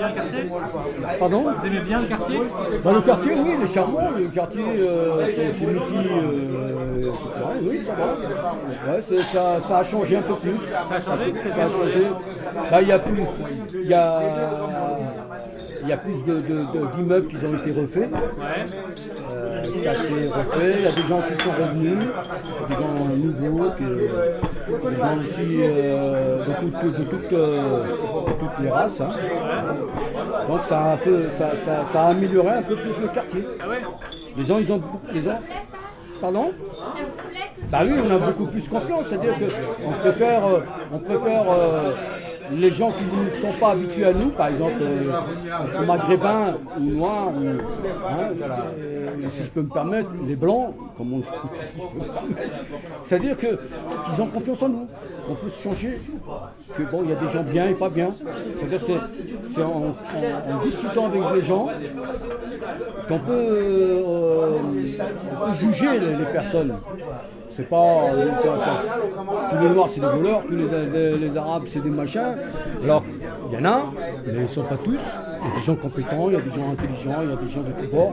bien le quartier Pardon Vous aimez bien le quartier Bah, le quartier, oui, il est charmant. Le quartier, euh, c'est c'est multi. euh, c'est vrai, oui, ça va. Ouais, c'est- ça, ça a changé un peu plus. Ça a changé? Ça a changé changé. Bah, il y a plus. Il y a. Il y a plus de- de- de- d'immeubles qui ont été refaits, Ouais. Euh, refaits. Il y a des gens qui sont revenus, des gens nouveaux, qui- des gens aussi euh, de, toutes- de toutes, euh, de toutes les races. hein. Donc ça a, un peu, ça, ça- ça a amélioré un peu plus le quartier. Ah ouais? Les gens, ils ont, les gens, pardon? Bah oui, on a beaucoup plus confiance. C'est-à-dire qu'on préfère, euh, on préfère euh, les gens qui ne sont pas habitués à nous, par exemple, euh, maghrébins ou noirs, ou, hein, si je peux me permettre, les blancs, comme on. C'est-à-dire qu'ils ont confiance en nous. On peut se changer. Que bon, il y a des gens bien et pas bien. C'est-à-dire c'est, c'est en, discutant avec les gens qu'on peut, euh, juger les personnes. C'est pas euh, tous les noirs c'est des voleurs, tous les, les- arabes c'est des machins. Alors il y en a, mais ils ne sont pas tous. Il y a des gens compétents, il y a des gens intelligents, il y a des gens de tous bords.